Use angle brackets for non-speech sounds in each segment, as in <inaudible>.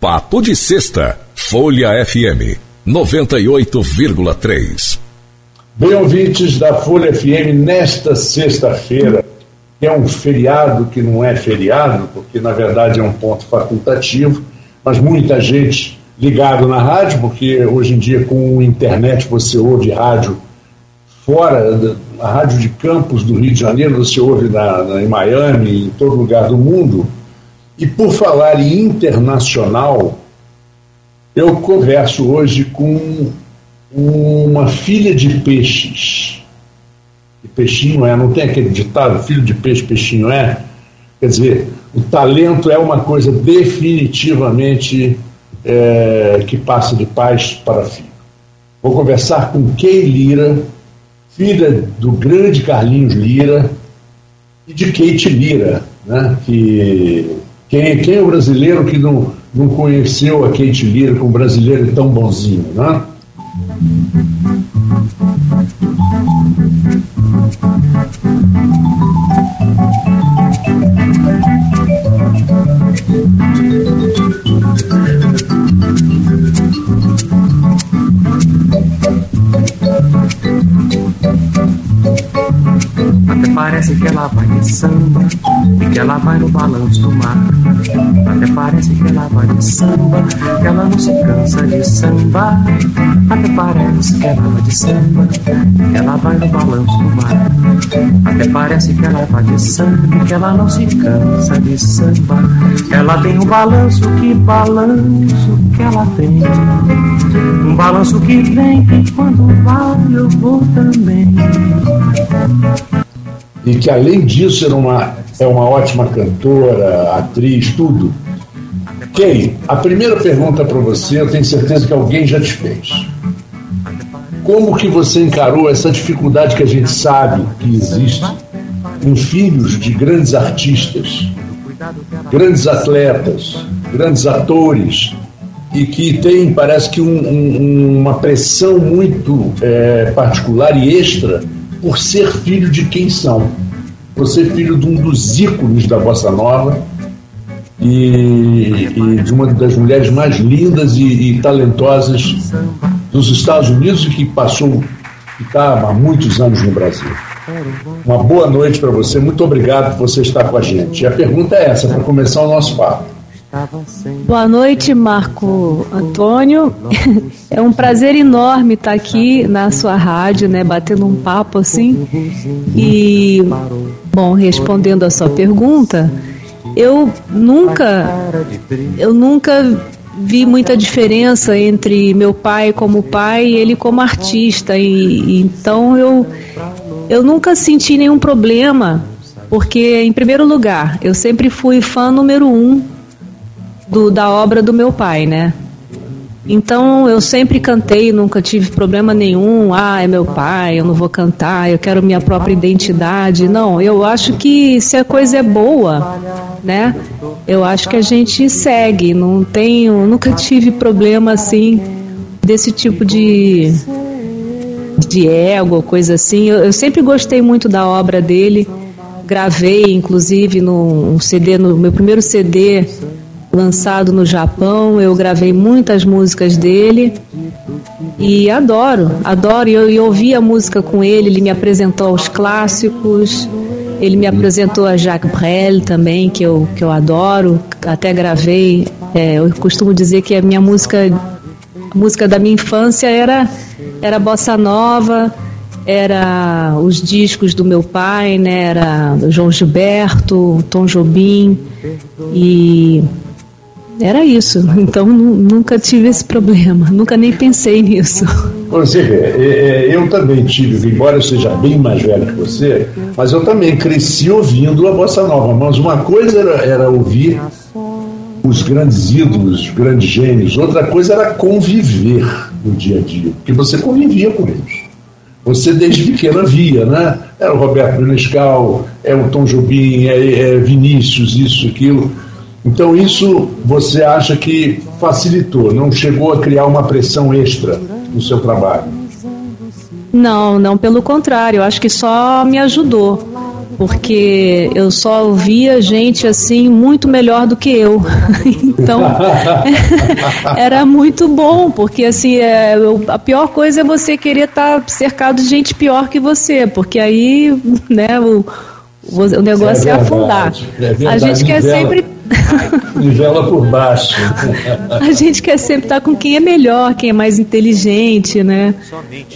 Papo de Sexta, Folha FM 98,3. Bem, ouvintes da Folha FM, nesta sexta-feira, que é um feriado que não é feriado, porque na verdade é um ponto facultativo, mas muita gente ligado na rádio, porque hoje em dia com a internet você ouve rádio fora, a rádio de campos do Rio de Janeiro, você ouve na, na, em Miami, em todo lugar do mundo. E por falar em internacional, eu converso hoje com uma filha de peixes. E peixinho é, não tem aquele ditado, filho de peixe, peixinho é? Quer dizer, o talento é uma coisa definitivamente é, que passa de pais para filho. Vou conversar com Kay Lira, filha do grande Carlinhos Lira e de Kate Lira, né? que quem, quem é o brasileiro que não, não conheceu a Kate com um brasileiro tão bonzinho, né? Parece que ela vai de samba e que ela vai no balanço do mar. Até parece que ela vai de samba, que ela não se cansa de samba. Até parece que ela vai de samba, que ela vai no balanço do mar. Até parece que ela vai de samba, que ela não se cansa de samba. Ela tem um balanço, que balanço que ela tem. Um balanço que vem e quando vai eu vou também e que além disso era uma, é uma ótima cantora, atriz, tudo. Kay, a primeira pergunta para você, eu tenho certeza que alguém já te fez. Como que você encarou essa dificuldade que a gente sabe que existe em filhos de grandes artistas, grandes atletas, grandes atores, e que tem, parece que, um, um, uma pressão muito é, particular e extra por ser filho de quem são. Você é filho de um dos ícones da bossa nova e, e de uma das mulheres mais lindas e, e, talentosas dos Estados Unidos e que passou e está há muitos anos no Brasil. Uma boa noite para você, muito obrigado por você estar com a gente. E a pergunta é essa, para começar o nosso papo. Boa noite, Marco Antônio. <laughs> É um prazer enorme estar aqui na sua rádio, né, batendo um papo assim. E, bom, respondendo a sua pergunta, eu nunca, eu nunca vi muita diferença entre meu pai como pai e ele como artista. E, então eu, eu nunca senti nenhum problema, porque, em primeiro lugar, eu sempre fui fã número um do, da obra do meu pai, né? Então eu sempre cantei, nunca tive problema nenhum. Ah, é meu pai, eu não vou cantar, eu quero minha própria identidade. Não, eu acho que se a coisa é boa, né? Eu acho que a gente segue. Não tenho, nunca tive problema assim desse tipo de de ego, coisa assim. Eu, eu sempre gostei muito da obra dele. Gravei, inclusive, no um CD, no meu primeiro CD lançado no Japão. Eu gravei muitas músicas dele e adoro, adoro. E eu, eu ouvi a música com ele, ele me apresentou aos clássicos. Ele me apresentou a Jacques Brel também, que eu, que eu adoro. Até gravei. É, eu costumo dizer que a minha música, a música da minha infância era, era bossa nova, era os discos do meu pai, né? Era João Gilberto, Tom Jobim e era isso. Então nunca tive esse problema, nunca nem pensei nisso. Você vê, é, é, eu também tive, embora eu seja bem mais velho que você, mas eu também cresci ouvindo a bossa nova. Mas uma coisa era, era ouvir os grandes ídolos, os grandes gênios, outra coisa era conviver no dia a dia, porque você convivia com eles. Você desde pequena via, né? Era o Roberto Menescal, é o Tom Jobim, é, é Vinícius, isso, aquilo. Então, isso você acha que facilitou, não chegou a criar uma pressão extra no seu trabalho? Não, não, pelo contrário, eu acho que só me ajudou. porque eu só ouvia gente assim muito melhor do que eu. <laughs> então <laughs> era muito bom, porque assim é, a pior coisa é você querer estar tá cercado de gente pior que você, porque aí né, o, o negócio é, é afundar. É a gente quer sempre Nivela por baixo. A gente quer sempre estar com quem é melhor, quem é mais inteligente, né?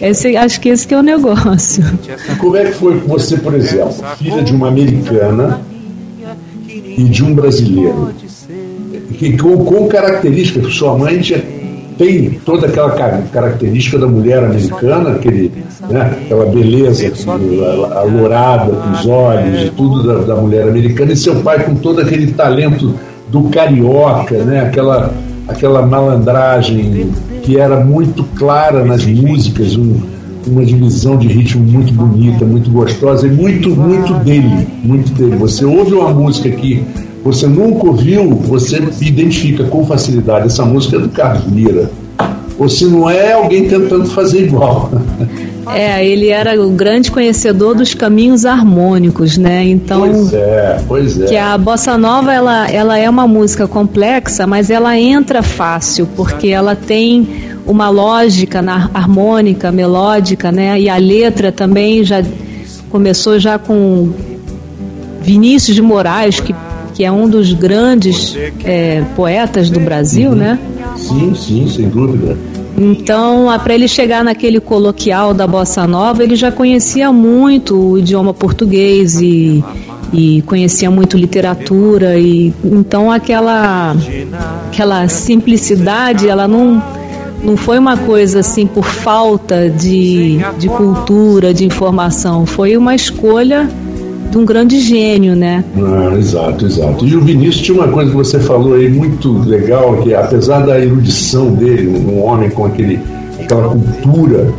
Esse, acho que esse que é o negócio. E como é que foi você, por exemplo, filha de uma americana e de um brasileiro? Que, com, com características, sua mãe tinha tem toda aquela característica da mulher americana, aquele, né, aquela beleza alourada dos olhos e tudo da, da, mulher americana, e seu pai com todo aquele talento do carioca, né, aquela, aquela malandragem que era muito clara nas músicas, um, uma divisão de ritmo muito bonita, muito gostosa e muito, muito dele, muito dele. Você ouve uma música que você nunca ouviu, você identifica com facilidade. Essa música é do Carlos Lira. Ou se não é, alguém tentando fazer igual. <laughs> É, ele era o grande conhecedor dos caminhos harmônicos, né? Então, pois é, pois é. Que a bossa nova ela, ela é uma música complexa, mas ela entra fácil porque ela tem uma lógica na harmônica, melódica, né? E a letra também já começou já com Vinícius de Moraes que que é um dos grandes é, poetas do Brasil, uhum. né? Sim, sim, sem dúvida. Então, para ele chegar naquele coloquial da bossa nova, ele já conhecia muito o idioma português e, e conhecia muito literatura e então aquela aquela simplicidade, ela não não foi uma coisa assim por falta de, de cultura, de informação, foi uma escolha de um grande gênio, né? Ah, exato, exato. E o Vinícius tinha uma coisa que você falou aí muito legal, que apesar da erudição dele, um homem com aquele, aquela cultura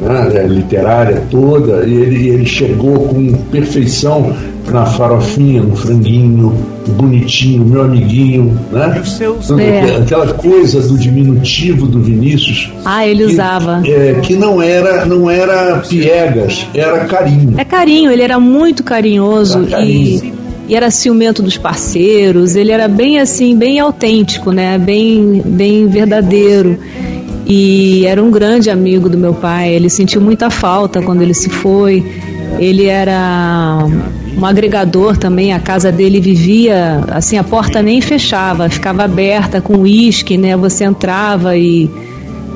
né, literária toda, ele, ele chegou com perfeição na farofinha, no franguinho, bonitinho, meu amiguinho, né? É. Aquela coisa do diminutivo do Vinícius. Ah, ele que, usava. É, que não era, não era piegas, era carinho. É carinho, ele era muito carinhoso era carinho. e e era ciumento dos parceiros, ele era bem assim, bem autêntico, né? Bem, bem verdadeiro. E era um grande amigo do meu pai. Ele sentiu muita falta quando ele se foi. Ele era um agregador também, a casa dele vivia, assim, a porta nem fechava, ficava aberta com uísque, né? Você entrava e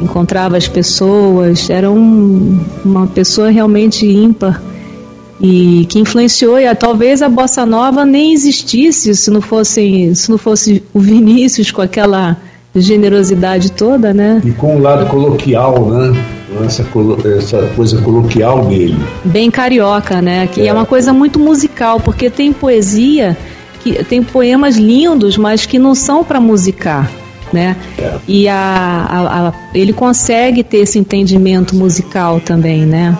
encontrava as pessoas, era um, uma pessoa realmente ímpar e que influenciou e talvez a bossa nova nem existisse se não fosse se não fosse o Vinícius com aquela generosidade toda, né? E com o lado coloquial, né? Essa, essa coisa coloquial dele. Bem carioca, né? Que é. é uma coisa muito musical, porque tem poesia, que tem poemas lindos, mas que não são para musicar. Né? É. E a, a, a, ele consegue ter esse entendimento musical também, né?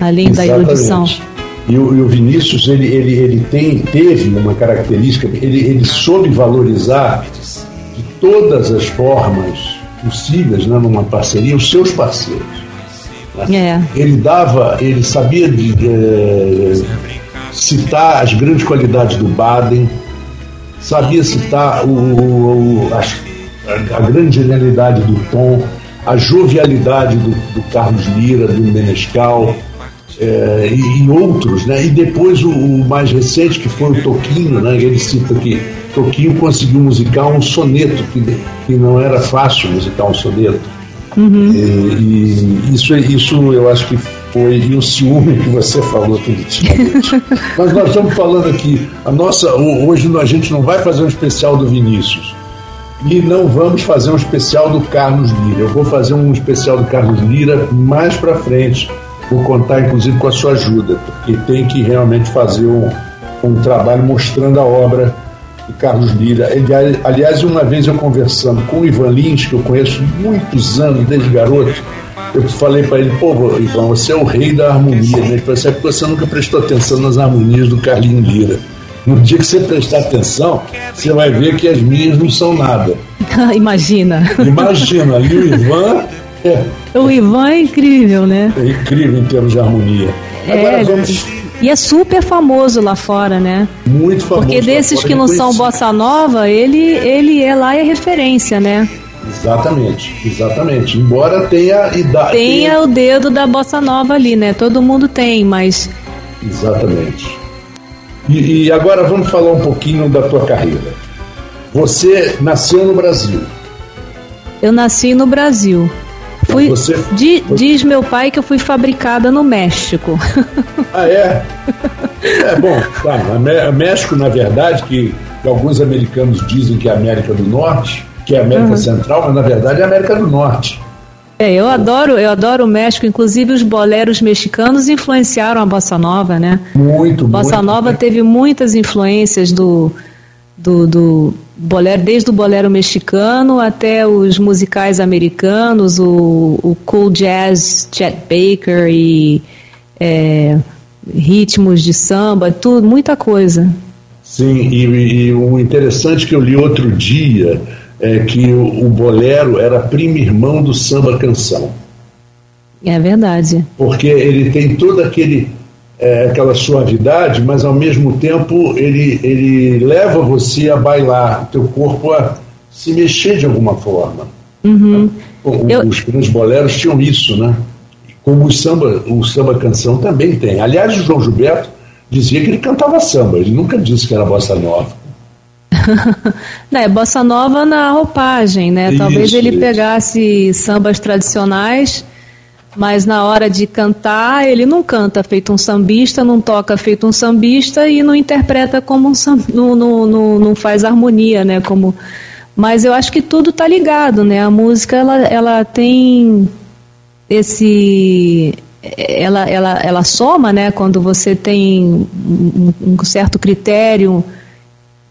Além Exatamente. da erudição. E o, e o, Vinícius, ele, ele, ele tem, teve uma característica, ele, ele soube valorizar de todas as formas possíveis, né, numa parceria, os seus parceiros. É. Ele dava, ele sabia de, citar as grandes qualidades do Baden, sabia citar o, o a, a, grande genialidade do Tom, a jovialidade do, do Carlos Lira, do Menescal. É, e, e, outros, né? E depois o, o, mais recente, que foi o Toquinho, né? Ele cita que Toquinho conseguiu musicar um soneto, que, que não era fácil musicar um soneto. Uhum. E, e, isso, isso eu acho que foi e o ciúme que você falou definitivamente. <laughs> Mas nós estamos falando aqui, a nossa, hoje a gente não vai fazer um especial do Vinícius e não vamos fazer um especial do Carlos Lira. Eu vou fazer um especial do Carlos Lira mais para frente. Vou contar inclusive com a sua ajuda, porque tem que realmente fazer um, um trabalho mostrando a obra do Carlos Lira. Ele, aliás, uma vez eu conversando com o Ivan Lins, que eu conheço muitos anos, desde garoto, eu falei para ele, pô, Ivan, você é o rei da harmonia, né? Ele falou assim, é porque você nunca prestou atenção nas harmonias do Carlinho Lira. No dia que você prestar atenção, você vai ver que as minhas não são nada. <laughs> Imagina. Imagina, e o Ivan. É, <laughs> o Ivan é incrível, né? É incrível em termos de harmonia. É, Agora vamos E é super famoso lá fora, né? Muito famoso. Porque desses que não são bossa nova, ele, ele é lá é referência, né? Exatamente, exatamente. Embora tenha idade. Tenha, tenha o dedo da bossa nova ali, né? Todo mundo tem, mas. Exatamente. E, e agora vamos falar um pouquinho da tua carreira. Você nasceu no Brasil. Eu nasci no Brasil. Fui, você... Di, diz meu pai que eu fui fabricada no México. Ah, é? É bom, tá. México, na verdade, que, alguns americanos dizem que é América do Norte, que é América uhum. Central, mas na verdade é América do Norte. É, eu adoro, eu adoro o México, inclusive os boleros mexicanos influenciaram a bossa nova, né? Muito, bossa muito. nova teve muitas influências do, do, do bolero, desde o bolero mexicano até os musicais americanos, o, o cool jazz, Chet Baker e é, ritmos de samba, tudo, muita coisa. Sim, e, e, o interessante que eu li outro dia é que o, o bolero era primo irmão do samba canção. É verdade. Porque ele tem todo aquele é, aquela suavidade, mas ao mesmo tempo ele, ele leva você a bailar, o teu corpo a se mexer de alguma forma. Uhum. O, Eu... Os grandes boleros tinham isso, né? Como o samba, o samba canção também tem. Aliás, o João Gilberto dizia que ele cantava samba, ele nunca disse que era bossa nova. <laughs> Não, é bossa nova na roupagem, né? Talvez ele isso. pegasse sambas tradicionais mas na hora de cantar, ele não canta feito um sambista, não toca feito um sambista e não interpreta como um sambista, não, não, não, não, faz harmonia, né? Como, mas eu acho que tudo tá ligado, né? A música ela, ela tem esse ela, ela, ela soma, né? Quando você tem um, um certo critério,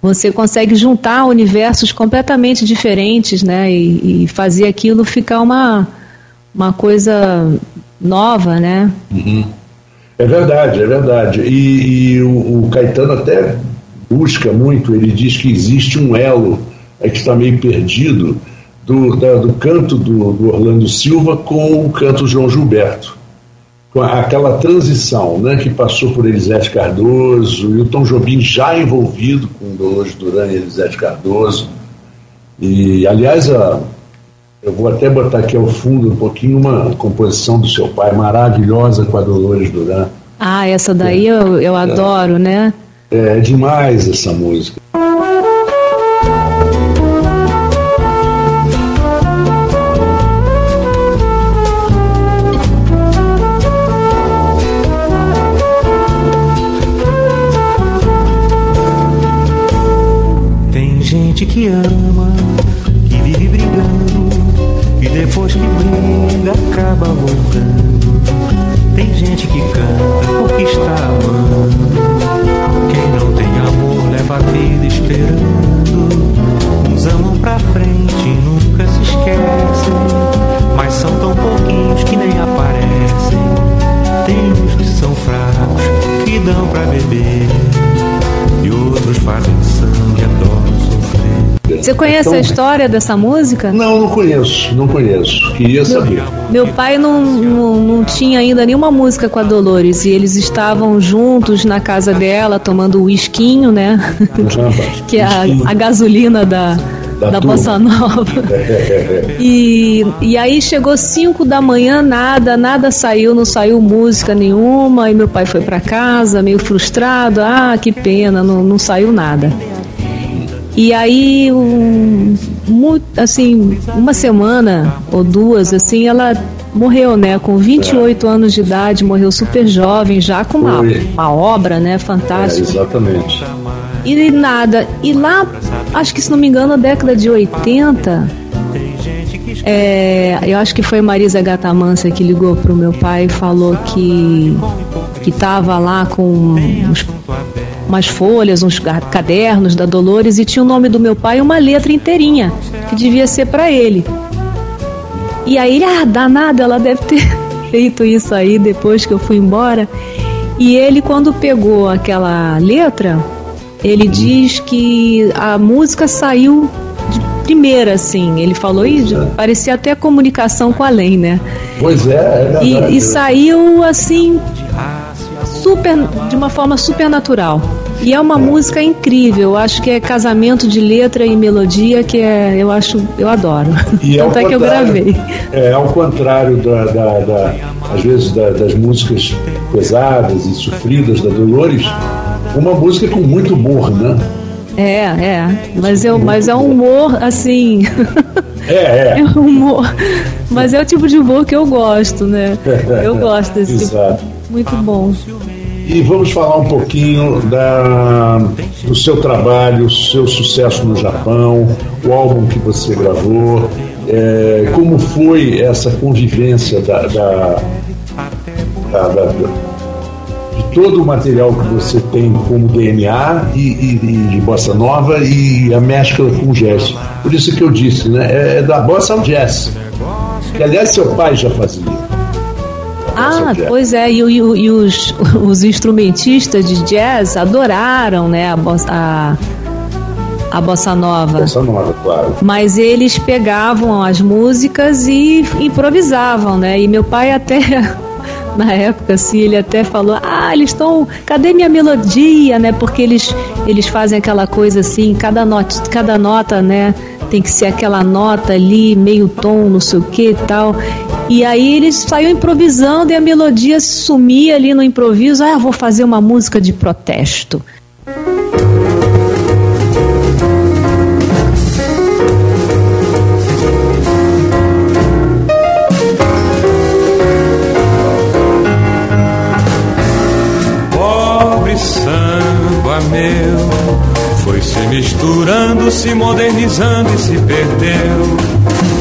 você consegue juntar universos completamente diferentes, né? E, e fazer aquilo ficar uma uma coisa nova, né? Uhum. É verdade, é verdade. E, e o, o, Caetano até busca muito, ele diz que existe um elo é que está meio perdido do, da, do canto do, do, Orlando Silva com o canto João Gilberto. Com aquela transição né, que passou por Elisete Cardoso e o Tom Jobim já envolvido com Dolores Duran e Elisete Cardoso. E, aliás, a, eu vou até botar aqui ao fundo um pouquinho uma composição do seu pai maravilhosa com a Dolores Duran. Ah, essa daí é, eu, eu é, adoro, né? É, é demais essa música. Tem gente que ama depois que briga acaba voltando. Tem gente que canta porque está amando. Quem não tem amor leva a vida esperando. Uns amam pra frente e nunca se esquecem. Mas são tão pouquinhos que nem aparecem. Tem uns que são fracos, que dão pra beber. E outros fazem sangue, adoram você conhece então, a história dessa música? Não, não conheço, não conheço. Queria saber. Meu pai não, não, não tinha ainda nenhuma música com a Dolores e eles estavam juntos na casa dela tomando o whiskinho, né? <laughs> que é a, a gasolina da, da, da Bossa Nova. <laughs> e, e aí chegou 5 da manhã, nada, nada saiu, não saiu música nenhuma. E meu pai foi para casa, meio frustrado. Ah, que pena, não, não saiu nada. E aí, um, muito, assim, uma semana ou duas, assim, ela morreu, né? Com 28 é. anos de idade, morreu super jovem, já com uma, uma obra, né? Fantástica. É, exatamente. E nada. E lá, acho que se não me engano, na década de 80, é, eu acho que foi Marisa Gatamansa que ligou pro meu pai e falou que que estava lá com uns umas folhas, uns cadernos da Dolores e tinha o nome do meu pai e uma letra inteirinha, que devia ser para ele. E aí ele, ah, danada, ela deve ter <laughs> feito isso aí depois que eu fui embora. E ele, quando pegou aquela letra, ele diz que a música saiu de primeira, assim. Ele falou, e é. parecia até comunicação com a lei, né? Pois é, é verdade. E, e saiu assim super, de uma forma super natural. E é uma música incrível, eu acho que é casamento de letra e melodia que é, eu acho, eu adoro. <laughs> E Tanto é, que eu gravei. É ao contrário da, da, da às vezes da, das músicas pesadas e sofridas da Dolores, uma música com muito humor, né? É, é. Mas, eu, mas é um humor assim. <laughs> É, é. <laughs> É um humor. Mas é o tipo de humor que eu gosto, né? Eu gosto desse Exato. tipo. Muito bom. E vamos falar um pouquinho da, do seu trabalho, seu sucesso no Japão, o álbum que você gravou, é, como foi essa convivência da, da, da, de todo o material que você tem como DNA e, e, e, de bossa nova e a mescla com jazz. Por isso que eu disse, né? É, é da bossa ao jazz. Que aliás seu pai já fazia. Ah, pois é, e, e, e os, <laughs> os, instrumentistas de jazz adoraram, né, a bossa, a, a bossa nova. Bossa nova, claro. Mas eles pegavam as músicas e improvisavam, né? E meu pai até <laughs> na época, assim, ele até falou: Ah, eles estão. Cadê minha melodia, né? Porque eles, eles fazem aquela coisa assim, cada nota, cada nota, né? Tem que ser aquela nota ali, meio tom, não sei o que e tal. E aí eles saíam improvisando e a melodia sumia ali no improviso. Ah, vou fazer uma música de protesto. misturando, se modernizando e se perdeu.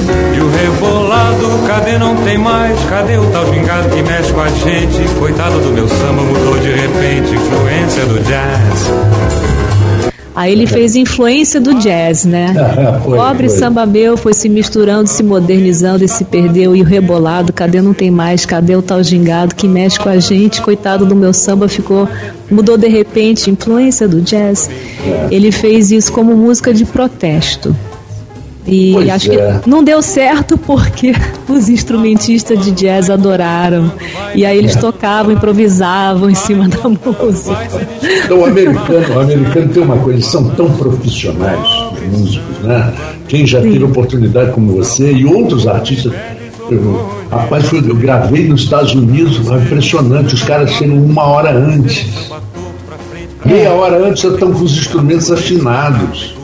Rebolado, cadê não tem mais? Cadê o tal gingado que mexe com a gente? Coitado do meu samba, mudou de repente, influência do jazz. Aí ele fez influência do jazz, né? <laughs> foi, Pobre foi. samba meu foi se misturando, se modernizando e se perdeu. E o rebolado, cadê não tem mais? Cadê o tal gingado que mexe com a gente? Coitado do meu samba, ficou. Mudou de repente, influência do jazz. Ele fez isso como música de protesto. E pois acho é. que não deu certo porque <laughs> os instrumentistas de jazz adoraram. E aí eles é. tocavam, improvisavam em cima da <laughs> música. Então o americano, o americano tem uma coisa, eles são tão profissionais, os músicos, né? Quem já Sim. teve oportunidade como você e outros artistas. Eu, rapaz, eu gravei nos Estados Unidos, é impressionante, os caras chegam uma hora antes. Meia hora antes já estão com os instrumentos afinados.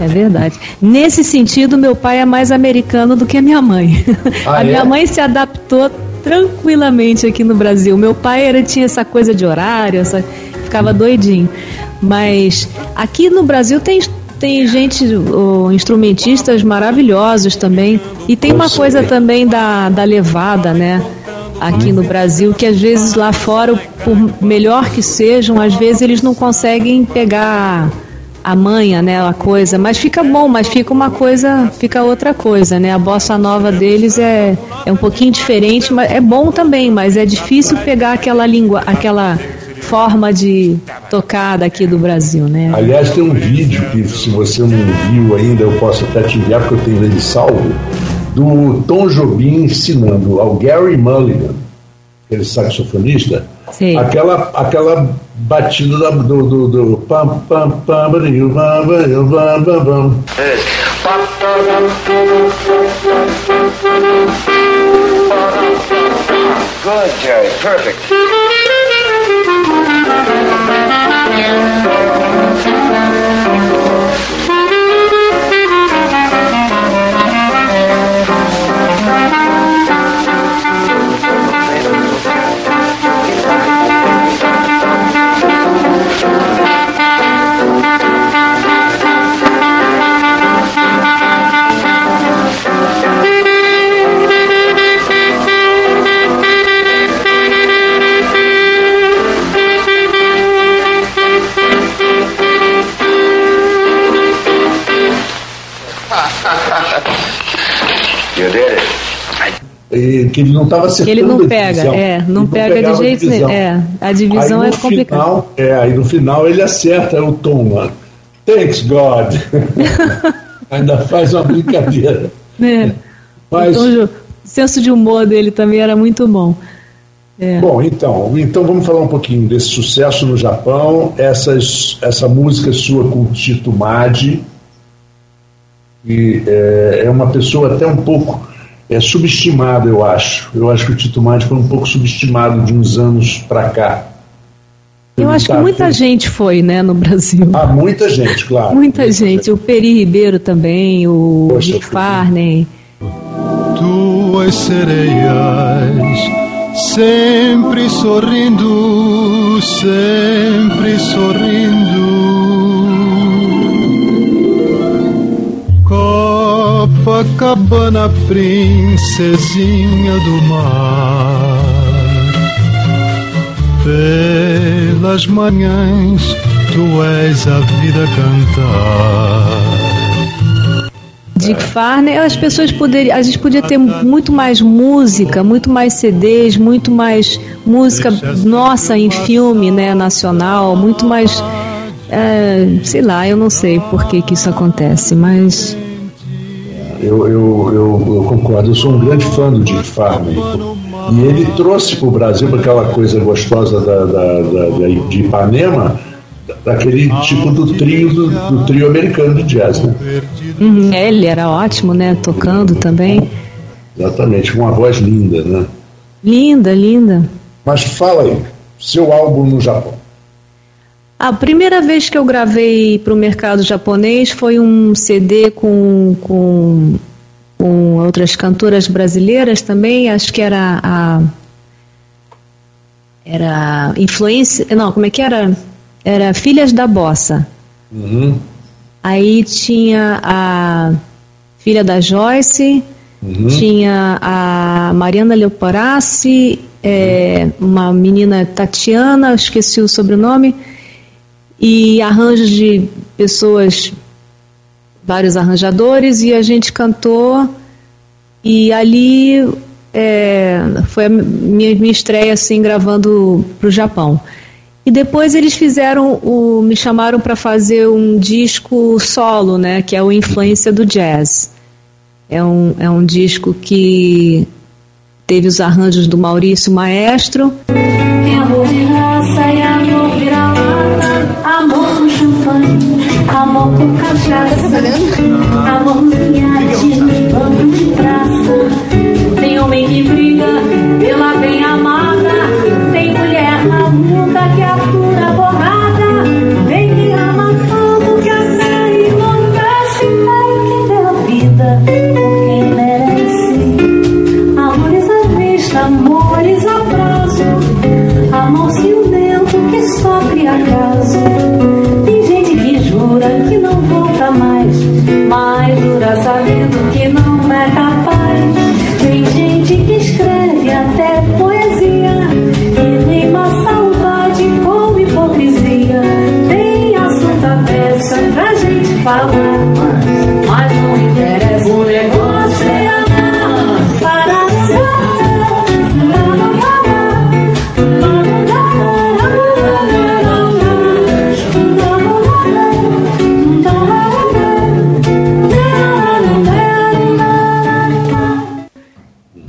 É verdade. Nesse sentido, meu pai é mais americano do que a minha mãe. Ah, a é? minha mãe se adaptou tranquilamente aqui no Brasil. Meu pai era, tinha essa coisa de horário, essa, ficava doidinho. Mas aqui no Brasil tem, tem gente, oh, instrumentistas maravilhosos também. E tem uma coisa também da, da levada, né? Aqui no Brasil, que às vezes lá fora, por melhor que sejam, às vezes eles não conseguem pegar a manha, né, a coisa, mas fica bom, mas fica uma coisa, fica outra coisa, né? A bossa nova deles é, é um pouquinho diferente, mas é bom também, mas é difícil pegar aquela língua, aquela forma de tocar daqui do Brasil, né? Aliás, tem um vídeo que se você não viu ainda, eu posso até te enviar porque eu tenho ele salvo, do Tom Jobim ensinando ao Gary Mulligan, aquele saxofonista, Sim. aquela aquela batida da, do, do, do pam pam pam bam Good, Jerry. Perfect. Que ele não estava acertando ele não pega, é, não, não pega de jeito nenhum. É, a divisão aí, é complicada. É, aí no final ele acerta o tom lá. Thanks God. <laughs> Ainda faz uma brincadeira. É. Mas... Então, o senso de humor dele também era muito bom. É. Bom, então, então vamos falar um pouquinho desse sucesso no Japão, essas, essa música sua com o Tito Madi, que é, é uma pessoa até um pouco é, subestimada, eu acho. Eu acho que o Tito Madi foi um pouco subestimado de uns anos para cá. Eu acho que muita gente foi, né, no Brasil. Ah, muita gente, claro. muita, muita gente. gente. O Peri Ribeiro também, o Poxa, Dick Farney. Tuas sereias, sempre sorrindo, sempre sorrindo. Copacabana, princesinha do mar pelas manhãs tu és a vida cantar. Dick Farney, as pessoas poderiam, a gente podia ter muito mais música, muito mais CDs, muito mais música nossa em filme, né, nacional, muito mais, é, sei lá, eu não sei por que que isso acontece, mas eu, eu, eu, eu concordo, eu sou um grande fã do Dick Farney e ele trouxe para o Brasil aquela coisa gostosa da, da, da, de Ipanema, daquele tipo do trio do, do trio americano de jazz, né? Uhum, é, ele era ótimo, né? Tocando também. Exatamente, com uma voz linda, né? Linda, linda. Mas fala aí, seu álbum no Japão. A primeira vez que eu gravei para o mercado japonês foi um CD com, com com outras cantoras brasileiras também, acho que era a era influência, não, como é que era? Era Filhas da Bossa. Uhum. Aí tinha a filha da Joyce, uhum. tinha a Mariana Leoparassi, é, uma menina Tatiana, esqueci o sobrenome, e arranjos de pessoas vários arranjadores e a gente cantou e ali é, foi a minha, minha estreia assim gravando para o Japão. E depois eles fizeram o, me chamaram para fazer um disco solo, né, que é o Influência do Jazz. É um, é um disco que teve os arranjos do Maurício Maestro. Amor com cachaça, amorzinha de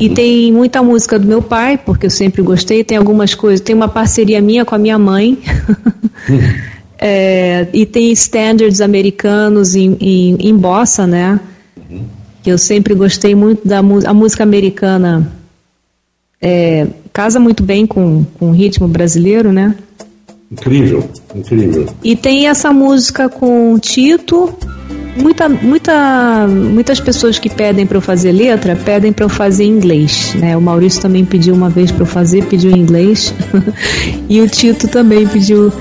E tem muita música do meu pai, porque eu sempre gostei. Tem algumas coisas. Tem uma parceria minha com a minha mãe. <laughs> é, e tem standards americanos em, em, em bossa, né? Que eu sempre gostei muito da a música americana. É, casa muito bem com, com o ritmo brasileiro, né? Incrível, incrível. E tem essa música com Tito muita, muita, muitas pessoas que pedem para eu fazer letra pedem para eu fazer em inglês. Né? O Maurício também pediu uma vez para eu fazer, pediu em inglês. <laughs> e o Tito também pediu.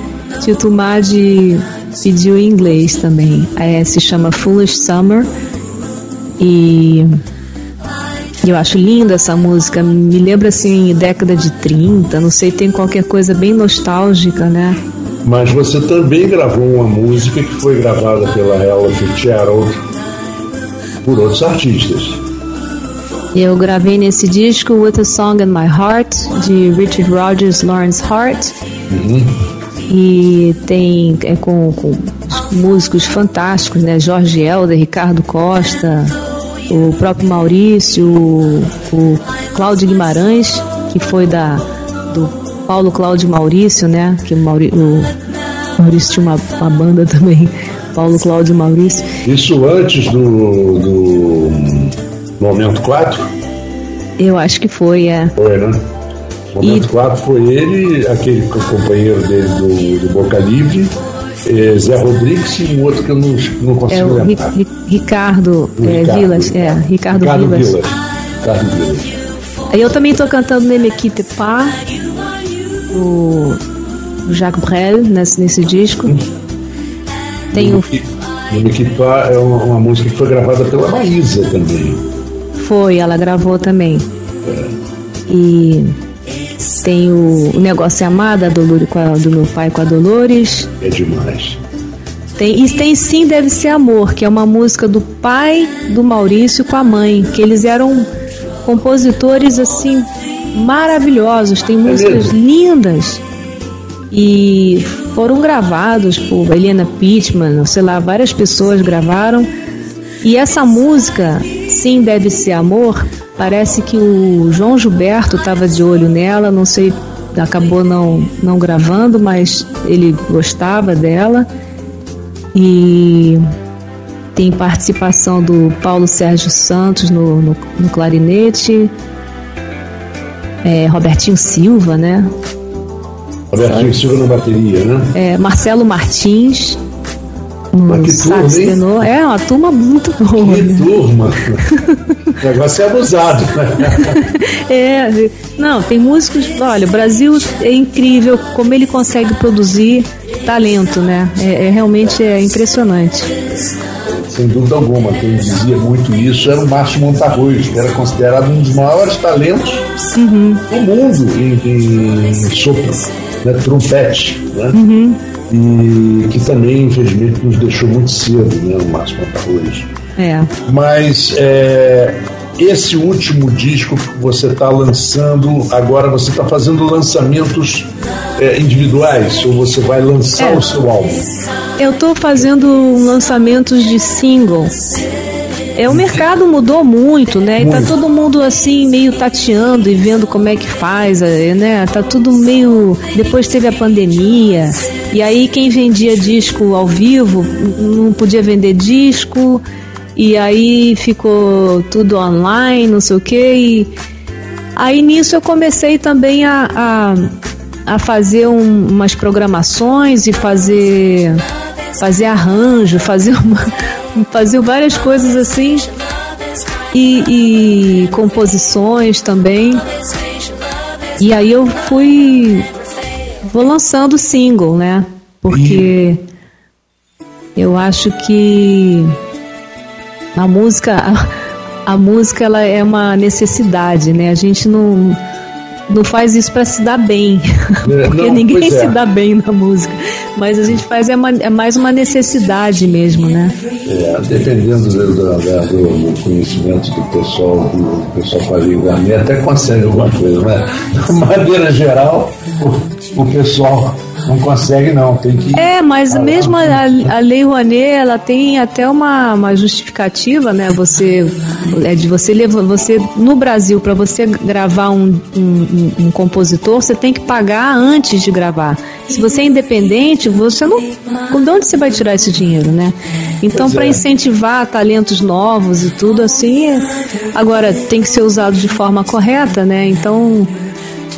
Tito Madi pediu em inglês também. É, se chama Foolish Summer. E eu acho linda essa música. Me lembra assim, década de 30, não sei, tem qualquer coisa bem nostálgica, né? Mas você também gravou uma música que foi gravada pela Ella Fitzgerald por outros artistas. Eu gravei nesse disco With a Song in My Heart, de Richard Rogers Lawrence Hart. Uhum. E tem é com, com músicos fantásticos, né? Jorge Helder, Ricardo Costa, o próprio Maurício, o, o Cláudio Guimarães, que foi da Paulo Cláudio Maurício, né? Que o, Mauri, o Maurício tinha uma, uma banda <laughs> também, Paulo Cláudio Maurício. Isso antes do, do Momento 4? Eu acho que foi, é. Foi, né? Momento e... 4 foi ele, aquele companheiro dele do, do Boca Livre, é, Zé Rodrigues e um outro que eu não, não consigo é, o lembrar. Ri, Ricardo, é, Ricardo Vilas, é, Ricardo, Ricardo Vilas. Vilas. Ricardo Vilas. Eu também estou cantando Nemequite Pá, o Jacques Brel, nesse, nesse disco. Tem o. Nemequite Pá é uma, uma, música que foi gravada pela Maísa também. Foi, ela gravou também. É. E tem o, o Negócio Amada Dolores, com a, do meu pai com a Dolores. É demais. Tem, e tem Sim Deve Ser Amor, que é uma música do pai do Maurício com a mãe, que eles eram compositores assim maravilhosos, tem é músicas mesmo? lindas e foram gravados por Helena Pittman, sei lá, várias pessoas gravaram. E essa música, Sim Deve Ser Amor, parece que o João Gilberto estava de olho nela, não sei, acabou não, não gravando, mas ele gostava dela. E tem participação do Paulo Sérgio Santos no, no, no clarinete, é, Robertinho Silva, né? Robertinho Silva na bateria, né? É, Marcelo Martins no sax tenor. É uma turma muito boa. Que né? turma! <laughs> o negócio é abusado. <laughs> é, não, tem músicos. Olha, o Brasil é incrível como ele consegue produzir talento, né? É, é realmente é impressionante. Sem dúvida alguma, quem dizia muito isso era o Márcio Montarroz, que era considerado um dos maiores talentos uhum. do mundo em, em sopro, né? trompete. Né? Uhum e que também, infelizmente, nos deixou muito cedo, né, o Márcio Montarroz. É. Mas é, esse último disco que você está lançando, agora você está fazendo lançamentos é, individuais ou você vai lançar é. o seu álbum? Eu estou fazendo lançamentos de single. É, o mercado mudou muito, né? Muito. E tá todo mundo assim, meio tateando e vendo como é que faz, é, né? Tá tudo meio. Depois teve a pandemia. E aí quem vendia disco ao vivo não podia vender disco. E aí ficou tudo online, não sei o quê. E aí nisso eu comecei também a, a, a fazer um, umas programações e fazer fazer arranjo, <laughs> fazer uma, fazer várias coisas assim e, e composições também. E aí eu fui vou lançando single, né? Porque eu acho que a música <laughs> a música ela é uma necessidade, né? A gente não não faz isso para se dar bem, <laughs> é, porque não, ninguém é. se dá bem na música. Mas a gente faz é, uma, é mais uma necessidade mesmo, né? É, dependendo do, do, do, conhecimento do pessoal, do pessoal com a língua até consegue alguma coisa, mas <laughs> de maneira geral, o, o pessoal não consegue não, tem que. É, mas mesmo a, a Lei Rouanet, ela tem até uma, uma justificativa, né? Você é de você levar, você no Brasil para você gravar um, um, um, compositor, você tem que pagar antes de gravar. Se você é independente, você não, de onde você vai tirar esse dinheiro, né? Então, para é. incentivar talentos novos e tudo assim, agora tem que ser usado de forma correta, né? Então,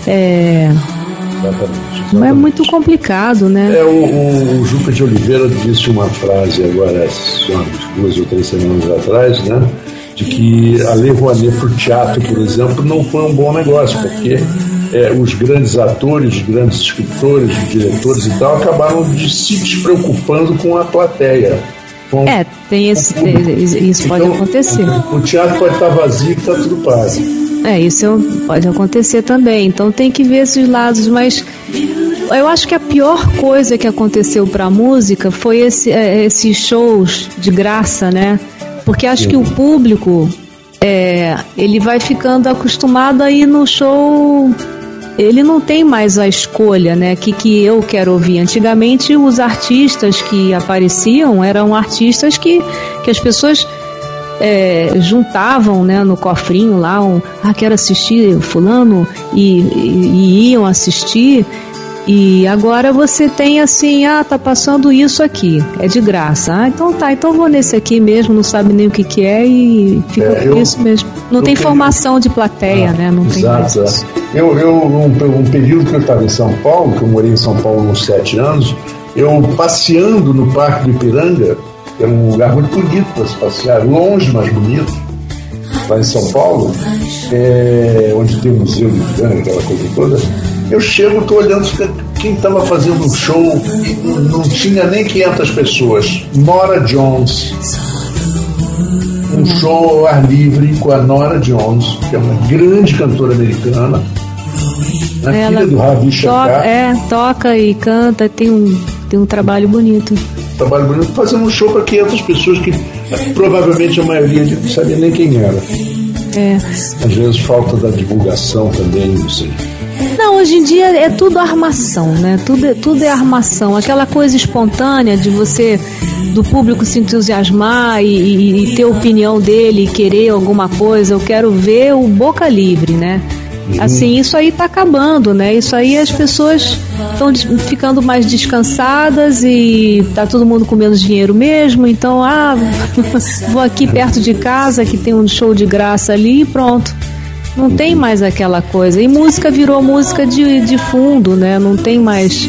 é, Exatamente, Não é muito complicado, né? É, o, o, Juca de Oliveira disse uma frase agora, duas ou três semanas atrás, né? De que a Lei Rouanet para o teatro, por exemplo, não foi um bom negócio, porque é, os grandes atores, os grandes escritores, os diretores e tal, acabaram de se despreocupando com a plateia. Com é, tem esse, isso pode então, acontecer. O, o teatro pode estar vazio e está tudo pago. É, isso pode acontecer também. Então tem que ver esses lados, mas eu acho que a pior coisa que aconteceu para a música foi esse, é, esses shows de graça, né? Porque acho que o público é, ele vai ficando acostumado a ir no show. Ele não tem mais a escolha, né? Que que eu quero ouvir. Antigamente os artistas que apareciam eram artistas que, que as pessoas é, juntavam né, no cofrinho lá, um, ah, quero assistir fulano, e, e, e iam assistir. E agora você tem assim, ah, tá passando isso aqui, é de graça. Ah, então tá, então vou nesse aqui mesmo, não sabe nem o que que é e fica é, por isso mesmo. Não tem formação de plateia, ah, né? Não exato, tem exato. Eu, eu um, um, período que eu estava em São Paulo, que eu morei em São Paulo uns sete anos, eu passeando no Parque do Ipiranga, é um lugar muito bonito para se passear, longe, mas bonito, lá em São Paulo, é, onde tem o Museu do Ipiranga, aquela coisa toda eu chego, estou olhando quem estava fazendo um show e não tinha nem 500 pessoas. Nora Jones. Um show ao ar livre com a Nora Jones, que é uma grande cantora americana. A filha do Ravi Shankar. é, toca e canta, tem um, tem um trabalho bonito. Trabalho bonito, fazendo um show para 500 pessoas que provavelmente a maioria não sabia nem quem era. É. Às vezes falta da divulgação também, não sei. Não, hoje em dia é tudo armação, né? Tudo, é, tudo é armação. Aquela coisa espontânea de você, do público se entusiasmar e, e, e ter opinião dele, e querer alguma coisa. Eu quero ver o boca livre, né? Uhum. Assim, isso aí tá acabando, né? Isso aí as pessoas estão ficando mais descansadas e tá todo mundo com menos dinheiro mesmo. Então, ah, <laughs> vou aqui perto de casa que tem um show de graça ali e pronto. Não tem mais aquela coisa. E música virou música de, de fundo, né? Não tem mais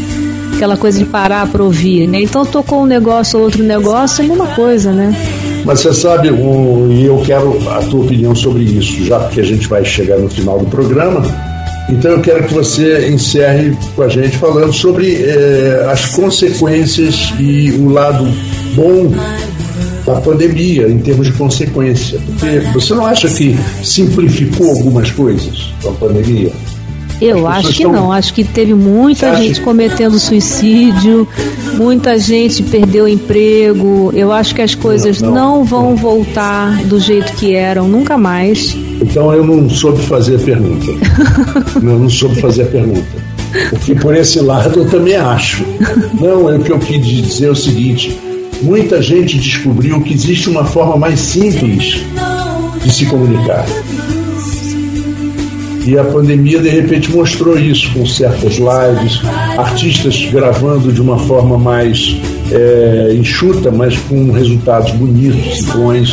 aquela coisa de parar para ouvir, né? Então tocou um negócio, outro negócio, é a mesma coisa, né? Mas você sabe, um, e eu quero a tua opinião sobre isso, já porque a gente vai chegar no final do programa. Então eu quero que você encerre com a gente falando sobre eh, as consequências e o lado bom da pandemia em termos de consequência. Porque você não acha que simplificou algumas coisas com a pandemia? Eu acho que estão... não, acho que teve muita gente cometendo suicídio, muita gente perdeu emprego. Eu acho que as coisas não, não, não vão voltar do jeito que eram, nunca mais. Então eu não soube fazer a pergunta. <laughs> eu não soube fazer a pergunta. Porque por esse lado eu também acho. Não, é o que eu quis dizer é o seguinte: muita gente descobriu que existe uma forma mais simples de se comunicar. E a pandemia de repente mostrou isso com certas lives, artistas gravando de uma forma mais é, enxuta, mas com resultados bonitos e bons.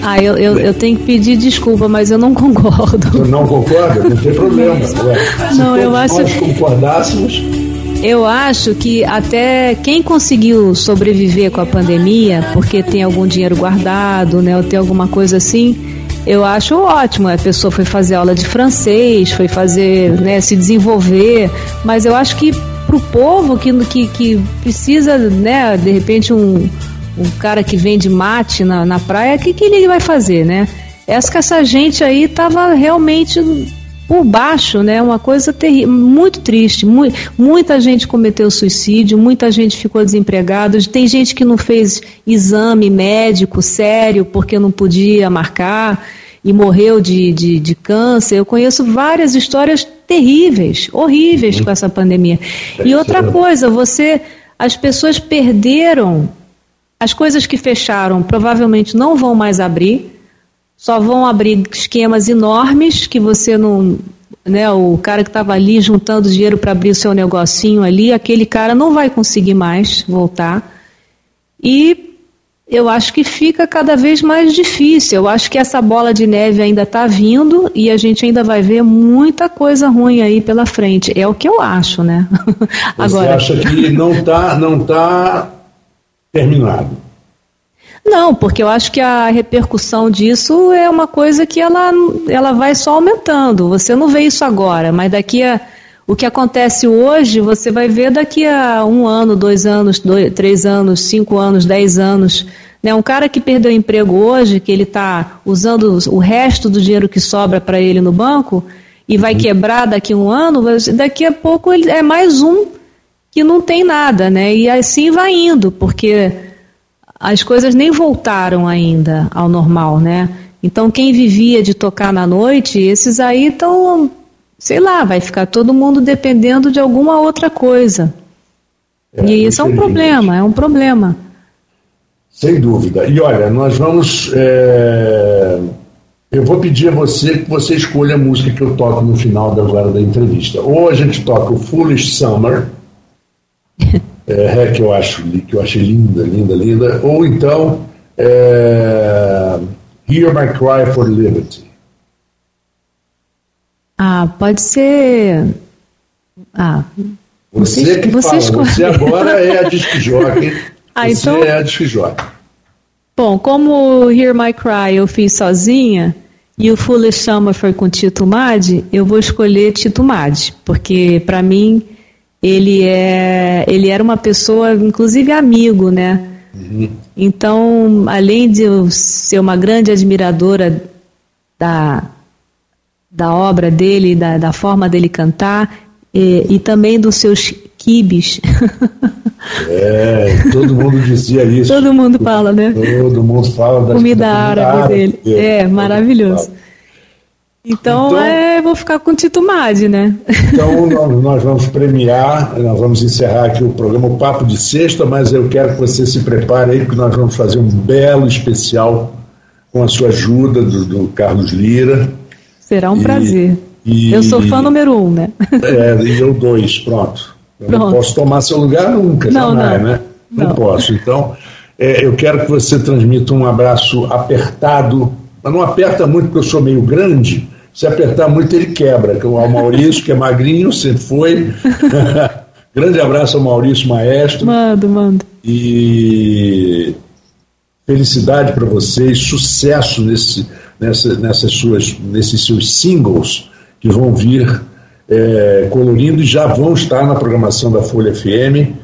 Ah, eu, eu, eu, tenho que pedir desculpa, mas eu não concordo. Não concorda? Não tem problema. Ué, se não, eu acho. nós concordássemos, eu acho que até quem conseguiu sobreviver com a pandemia, porque tem algum dinheiro guardado, né, ou tem alguma coisa assim, eu acho ótimo. A pessoa foi fazer aula de francês, foi fazer, né, se desenvolver, mas eu acho que para o povo que, que, que precisa, né, de repente um, um cara que vende mate na, na praia, o que, que ele vai fazer, né? Essa que essa gente aí estava realmente por baixo, né? Uma coisa terrível, muito triste. Mu muita gente cometeu suicídio, muita gente ficou desempregada. Tem gente que não fez exame médico sério porque não podia marcar e morreu de, de, de câncer. Eu conheço várias histórias terríveis, horríveis com essa pandemia. E outra coisa, você, as pessoas perderam as coisas que fecharam, provavelmente não vão mais abrir só vão abrir esquemas enormes que você não. Né, o cara que estava ali juntando dinheiro para abrir o seu negocinho ali, aquele cara não vai conseguir mais voltar. E eu acho que fica cada vez mais difícil. Eu acho que essa bola de neve ainda está vindo e a gente ainda vai ver muita coisa ruim aí pela frente. É o que eu acho, né? <laughs> Você Agora... acha que não está não tá terminado? Não, porque eu acho que a repercussão disso é uma coisa que ela, ela vai só aumentando. Você não vê isso agora, mas daqui a. O que acontece hoje, você vai ver daqui a um ano, dois anos, dois, três anos, cinco anos, dez anos. Né? Um cara que perdeu o emprego hoje, que ele está usando o resto do dinheiro que sobra para ele no banco e vai uhum. quebrar daqui a um ano, daqui a pouco ele é mais um que não tem nada, né? E assim vai indo, porque as coisas nem voltaram ainda ao normal, né? Então quem vivia de tocar na noite, esses aí estão, sei lá, vai ficar todo mundo dependendo de alguma outra coisa. É, e isso é um problema, é um problema. Sem dúvida. E olha, nós vamos. É... Eu vou pedir a você que você escolha a música que eu toco no final agora da entrevista. Ou a gente toca o Foolish Summer, <laughs> é, que, eu acho, que eu achei linda, linda, linda. Ou então é... Hear My Cry for Liberty. Ah, pode ser. Ah, você, você que você fala, escolhe. você agora é a disc jockey. <laughs> ah, você então... é a disc jockey. Bom, como Hear My Cry eu fiz sozinha e o Foolish Summer foi com Tito Madi, eu vou escolher Tito Madi, porque para mim ele é ele era uma pessoa, inclusive amigo, né? Uhum. Então, além de eu ser uma grande admiradora da, da obra dele, da, da forma dele cantar, e, e também dos seus quibes. <laughs> É, todo mundo dizia isso. Todo mundo fala, né? Todo mundo fala da comida, da árabe, árabe dele. É, maravilhoso. Então, então, é, vou ficar com Tito Madi, né? Então <laughs> nós vamos premiar, nós vamos encerrar aqui o programa o Papo de Sexta, mas eu quero que você se prepare aí, porque nós vamos fazer um belo especial com a sua ajuda do, do Carlos Lira. Será um e, prazer. E, eu sou fã número um, né? É, e eu dois, pronto. Eu pronto. não posso tomar seu lugar nunca, não, jamais, não. né? Não, não posso. Então, é, eu quero que você transmita um abraço apertado, mas não aperta muito porque eu sou meio grande. Se apertar muito, ele quebra. Que é o Maurício, que é magrinho, sempre foi. <laughs> Grande abraço ao Maurício Maestro. Mando, mando. E felicidade para vocês, sucesso nesse, nessa, nessas suas, nesses seus singles que vão vir é, colorindo e já vão estar na programação da Folha FM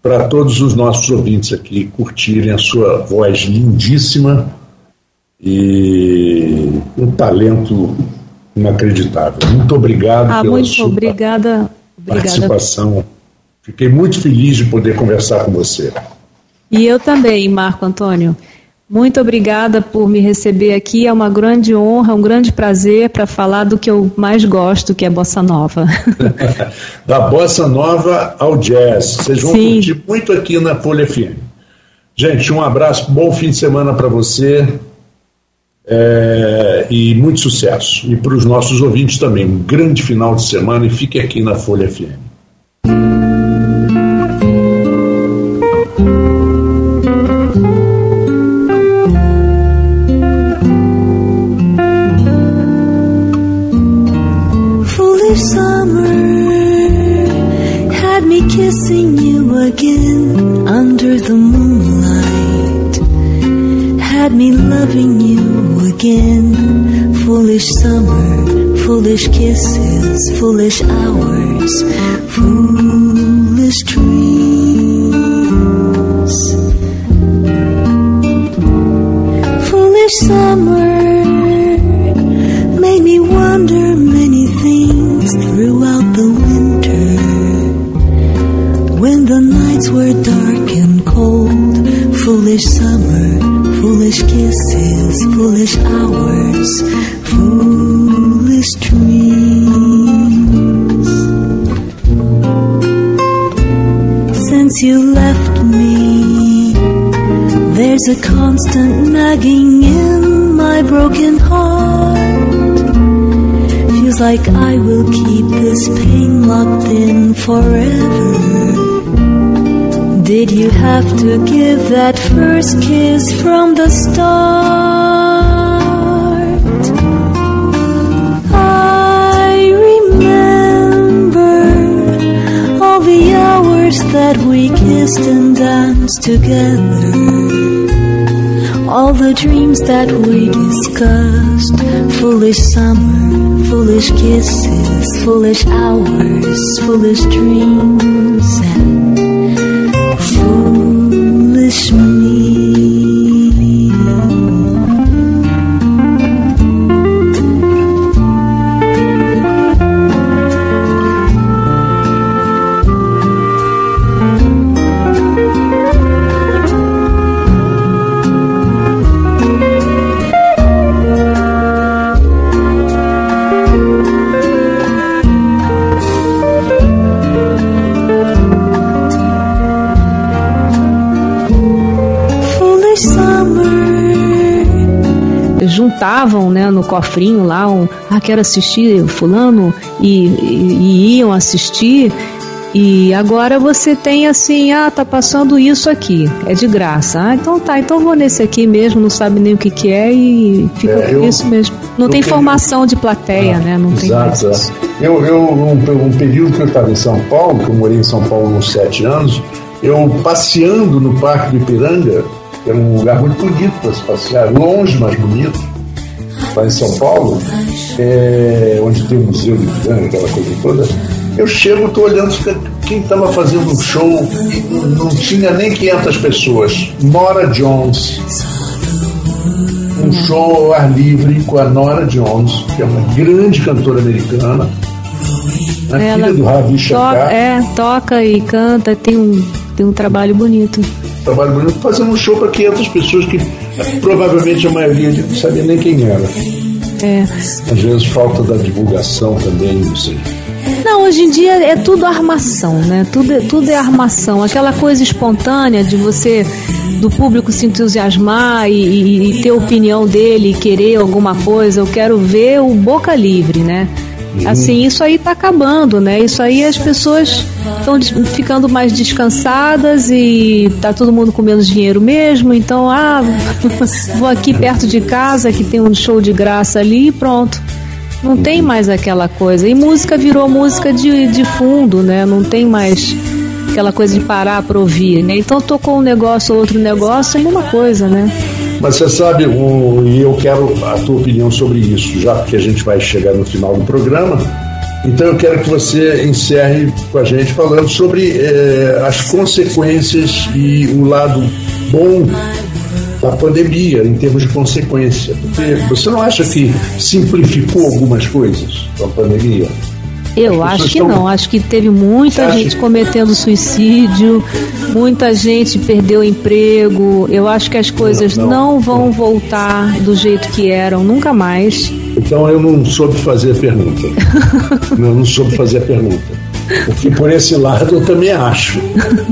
para todos os nossos ouvintes aqui curtirem a sua voz lindíssima e um talento inacreditável. Muito obrigado ah, pela muito sua obrigada, participação. Obrigada. Fiquei muito feliz de poder conversar com você. E eu também, Marco Antônio. Muito obrigada por me receber aqui. É uma grande honra, um grande prazer para falar do que eu mais gosto, que é bossa nova. <laughs> <laughs> da bossa nova ao jazz. Vocês vão Sim. curtir muito aqui na Folha FM. Gente, um abraço, bom fim de semana para você é, e muito sucesso. E para os nossos ouvintes também, um grande final de semana e fique aqui na Folha FM. Foolish summer, foolish kisses, foolish hours, foolish there's a constant nagging in my broken heart. Feels like I will keep this pain locked in forever. Did you have to give that first kiss from the start? I remember all the hours that we kissed and danced together. All the dreams that we discussed. Foolish summer, foolish kisses, foolish hours, foolish dreams. Anotavam né, no cofrinho lá, um, ah, quero assistir fulano, e, e, e iam assistir. E agora você tem assim, ah, tá passando isso aqui, é de graça. Ah, então tá, então vou nesse aqui mesmo, não sabe nem o que que é e fica é, eu, isso mesmo. Não tem tenho... formação de plateia, ah, né? Não exato, tem isso. Eu, eu um, um, período que eu estava em São Paulo, que eu morei em São Paulo uns sete anos, eu passeando no Parque do Ipiranga, que é um lugar muito bonito para se passear, longe, mas bonito, lá em São Paulo, é, onde tem o Museu do Ipiranga, aquela coisa toda eu chego, estou olhando quem estava fazendo um show, não tinha nem 500 pessoas. Nora Jones. Um show ao ar livre com a Nora Jones, que é uma grande cantora americana. A Ela filha do Ravi Shankar. é, toca e canta, tem um, tem um trabalho bonito. Trabalho bonito, fazendo um show para 500 pessoas que provavelmente a maioria não sabia nem quem era. É. Às vezes falta da divulgação também, não sei. Não, hoje em dia é tudo armação, né? Tudo, tudo é armação. Aquela coisa espontânea de você, do público se entusiasmar e, e, e ter opinião dele, e querer alguma coisa. Eu quero ver o boca livre, né? Uhum. Assim, isso aí tá acabando, né? Isso aí as pessoas estão ficando mais descansadas e tá todo mundo com menos dinheiro mesmo. Então, ah, <laughs> vou aqui perto de casa que tem um show de graça ali e pronto. Não tem mais aquela coisa. E música virou música de, de fundo, né? Não tem mais aquela coisa de parar para ouvir, né? Então tocou um negócio, outro negócio, é a mesma coisa, né? Mas você sabe, um, e eu quero a tua opinião sobre isso, já que a gente vai chegar no final do programa. Então eu quero que você encerre com a gente falando sobre eh, as consequências e o lado bom da pandemia em termos de consequência. Porque você não acha que simplificou algumas coisas com a pandemia? Eu acho que estão... não, acho que teve muita Você gente acha... cometendo suicídio, muita gente perdeu emprego. Eu acho que as coisas não, não, não vão voltar do jeito que eram, nunca mais. Então eu não soube fazer a pergunta. <laughs> eu não soube fazer a pergunta. Porque por esse lado eu também acho.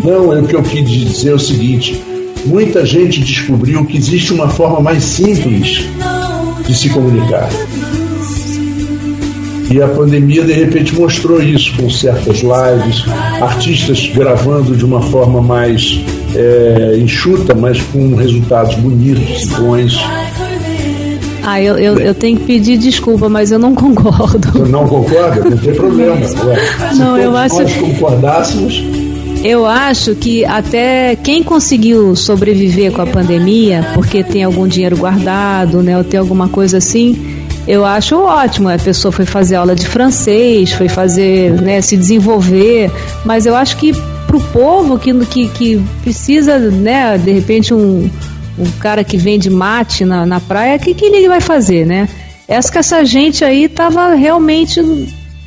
Não, é o que eu quis dizer é o seguinte: muita gente descobriu que existe uma forma mais simples de se comunicar. E a pandemia de repente mostrou isso com certas lives, artistas gravando de uma forma mais é, enxuta, mas com resultados bonitos, bons. Ah, eu, eu, eu, tenho que pedir desculpa, mas eu não <laughs> concordo. Você não concorda? Não tem problema. Ué, se não, eu acho nós concordássemos, eu acho que até quem conseguiu sobreviver com a pandemia, porque tem algum dinheiro guardado, né, ou tem alguma coisa assim, eu acho ótimo. A pessoa foi fazer aula de francês, foi fazer, né, se desenvolver, mas eu acho que para o povo que, que, que precisa, né, de repente um, um cara que vende mate na, na praia, o que, que ele vai fazer, né? Essa que essa gente aí estava realmente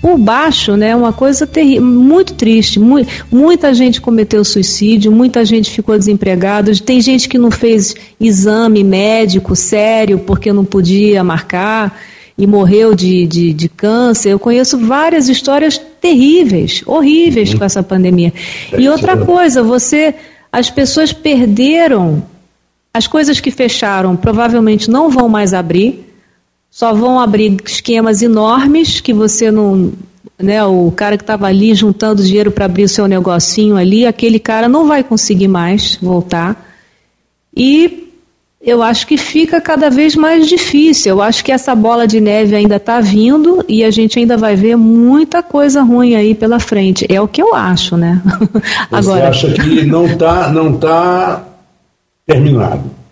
por baixo, né? Uma coisa terrível, muito triste. Mu muita gente cometeu suicídio, muita gente ficou desempregada. Tem gente que não fez exame médico sério porque não podia marcar e morreu de, de, de câncer. Eu conheço várias histórias terríveis, horríveis uhum. com essa pandemia. É e outra coisa, você, as pessoas perderam as coisas que fecharam, provavelmente não vão mais abrir só vão abrir esquemas enormes que você não. Né, o cara que estava ali juntando dinheiro para abrir o seu negocinho ali, aquele cara não vai conseguir mais voltar. E eu acho que fica cada vez mais difícil. Eu acho que essa bola de neve ainda está vindo e a gente ainda vai ver muita coisa ruim aí pela frente. É o que eu acho, né? <laughs> Você Agora... acha que não está não tá terminado?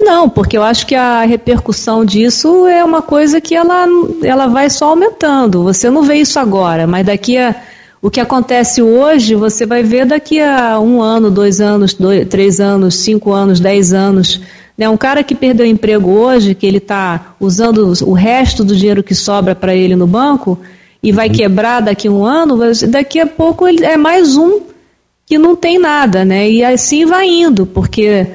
Não, porque eu acho que a repercussão disso é uma coisa que ela, ela vai só aumentando. Você não vê isso agora, mas daqui a. O que acontece hoje, você vai ver daqui a um ano, dois anos, dois, três anos, cinco anos, dez anos. Né? Um cara que perdeu o emprego hoje, que ele está usando o resto do dinheiro que sobra para ele no banco e vai uhum. quebrar daqui a um ano, daqui a pouco ele é mais um que não tem nada, né? E assim vai indo, porque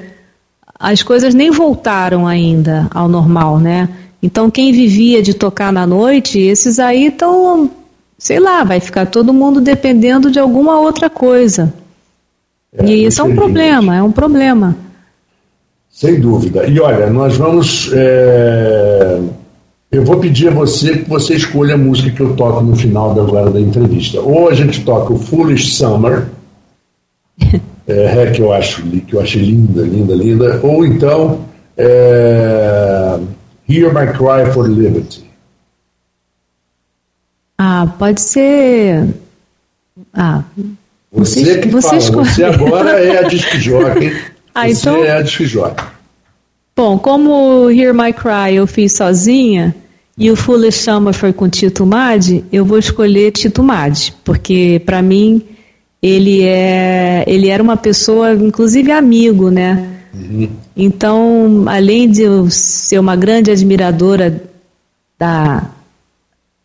as coisas nem voltaram ainda ao normal, né? Então quem vivia de tocar na noite, esses aí estão, sei lá, vai ficar todo mundo dependendo de alguma outra coisa. É, e isso é um problema, é um problema. Sem dúvida. E olha, nós vamos. É... Eu vou pedir a você que você escolha a música que eu toco no final da, agora da entrevista. Ou a gente toca o Foolish Summer, é, que, eu acho, que eu achei linda, linda, linda. Ou então é... Hear My Cry for Liberty. Ah, pode ser. Ah, você, você que você fala, você agora é a disc jockey. <laughs> ah, você então... é a disc jockey. Bom, como Hear My Cry eu fiz sozinha e o Foolish Summer foi com Tito Madi, eu vou escolher Tito Madi, porque para mim ele é ele era uma pessoa, inclusive amigo, né? Uhum. Então, além de eu ser uma grande admiradora da,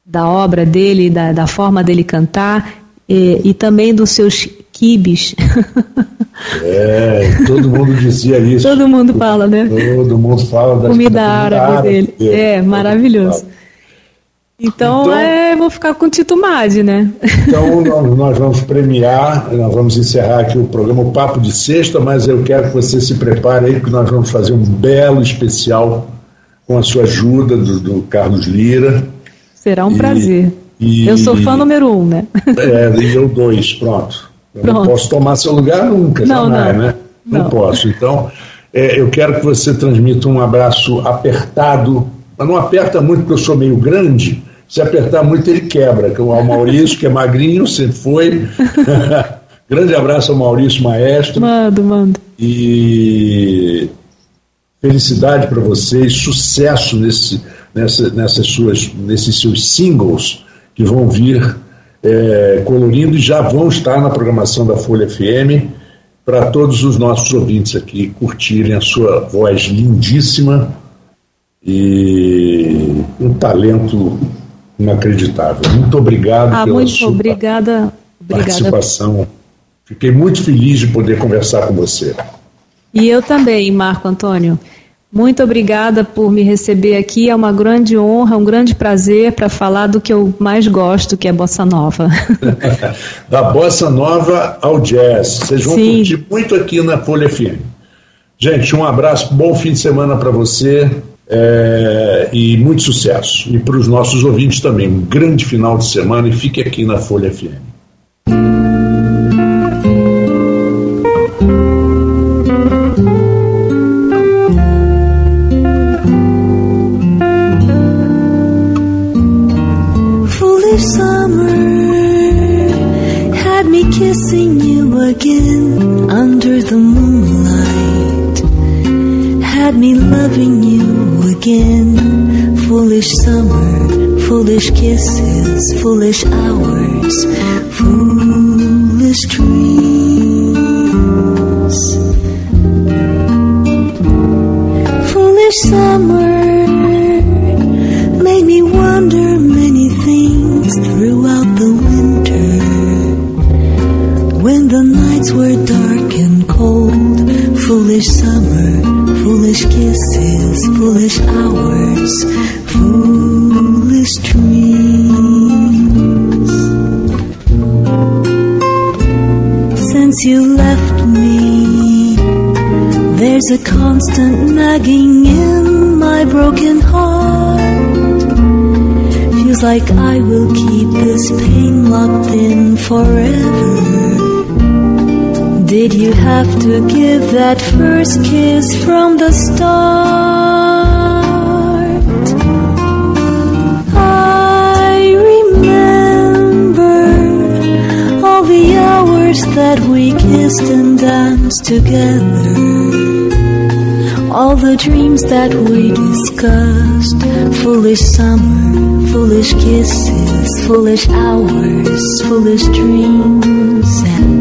da obra dele, da, da forma dele cantar, e, e também dos seus quibes. <laughs> É, todo mundo dizia isso. todo mundo fala, né? Todo mundo fala da comida, da árabe, árabe dele. dele. É, maravilhoso. Então, então, é, vou ficar com Tito Madi, né? Então <laughs> nós, vamos premiar, nós vamos encerrar aqui o programa o Papo de Sexta, mas eu quero que você se prepare aí, que nós vamos fazer um belo especial com a sua ajuda do, do Carlos Lira. Será um e, prazer. E, eu sou fã número um, né? É, e eu dois, pronto. Eu pronto. não posso tomar seu lugar nunca, não, jamais, não. né? Não, não, posso. Então, é, eu quero que você transmita um abraço apertado, mas não aperta muito porque eu sou meio grande. Se apertar muito, ele quebra. Que é o Maurício, que é magrinho, sempre foi. <laughs> Grande abraço ao Maurício Maestro. Mando, mando. E felicidade para vocês, sucesso nesse, nessa, nessas suas, nesses seus singles que vão vir é, colorindo e já vão estar na programação da Folha FM para todos os nossos ouvintes aqui curtirem a sua voz lindíssima e um talento inacreditável. Muito obrigado ah, pela muito sua obrigada, obrigada. participação. Fiquei muito feliz de poder conversar com você. E eu também, Marco Antônio. Muito obrigada por me receber aqui. É uma grande honra, um grande prazer para falar do que eu mais gosto, que é bossa nova. <laughs> da bossa nova ao jazz. Vocês vão Sim. curtir muito aqui na Folha FM. Gente, um abraço, bom fim de semana para você é, e muito sucesso. E para os nossos ouvintes também, um grande final de semana e fique aqui na Folha FM. Foolish summer, foolish kisses, foolish hours, foolish dreams. Foolish summer made me wonder many things throughout the winter when the nights were dark and cold, foolish summer, foolish kisses, foolish hours, foolish dreams. Since you left me, there's a constant nagging in my broken heart. Feels like I will keep this pain locked in forever. Did you have to give that first kiss from the start? I remember all the hours that we kissed and danced together. All the dreams that we discussed. Foolish summer, foolish kisses, foolish hours, foolish dreams. And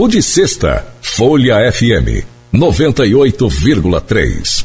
Papo de Sexta, Folha FM 98,3.